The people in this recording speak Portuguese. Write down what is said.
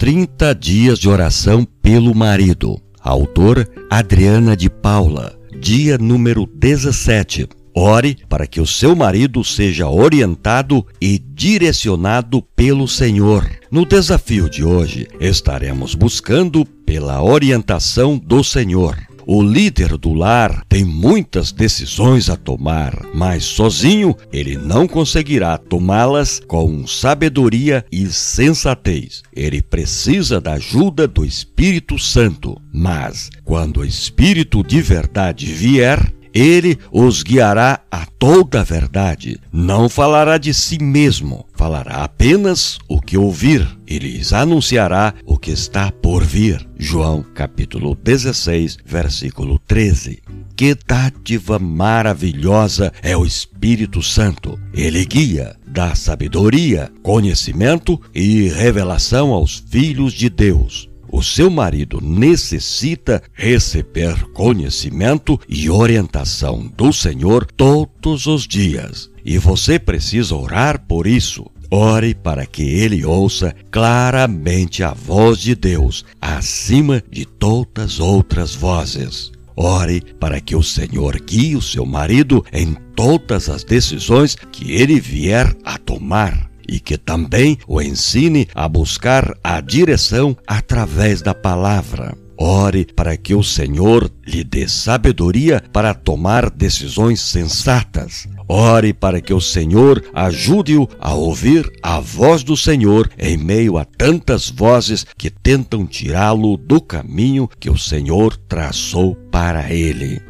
30 dias de oração pelo marido. Autor Adriana de Paula. Dia número 17. Ore para que o seu marido seja orientado e direcionado pelo Senhor. No desafio de hoje, estaremos buscando pela orientação do Senhor. O líder do lar tem muitas decisões a tomar, mas sozinho ele não conseguirá tomá-las com sabedoria e sensatez. Ele precisa da ajuda do Espírito Santo. Mas, quando o Espírito de verdade vier, ele os guiará a toda a verdade. Não falará de si mesmo, falará apenas o que ouvir e lhes anunciará o que está por vir. João capítulo 16, versículo 13. Que dádiva maravilhosa é o Espírito Santo. Ele guia, dá sabedoria, conhecimento e revelação aos filhos de Deus. O seu marido necessita receber conhecimento e orientação do Senhor todos os dias. E você precisa orar por isso. Ore para que ele ouça claramente a voz de Deus, acima de todas outras vozes. Ore para que o Senhor guie o seu marido em todas as decisões que ele vier a tomar e que também o ensine a buscar a direção através da palavra. Ore para que o Senhor lhe dê sabedoria para tomar decisões sensatas. Ore para que o Senhor ajude-o a ouvir a voz do Senhor em meio a tantas vozes que tentam tirá-lo do caminho que o Senhor traçou para ele.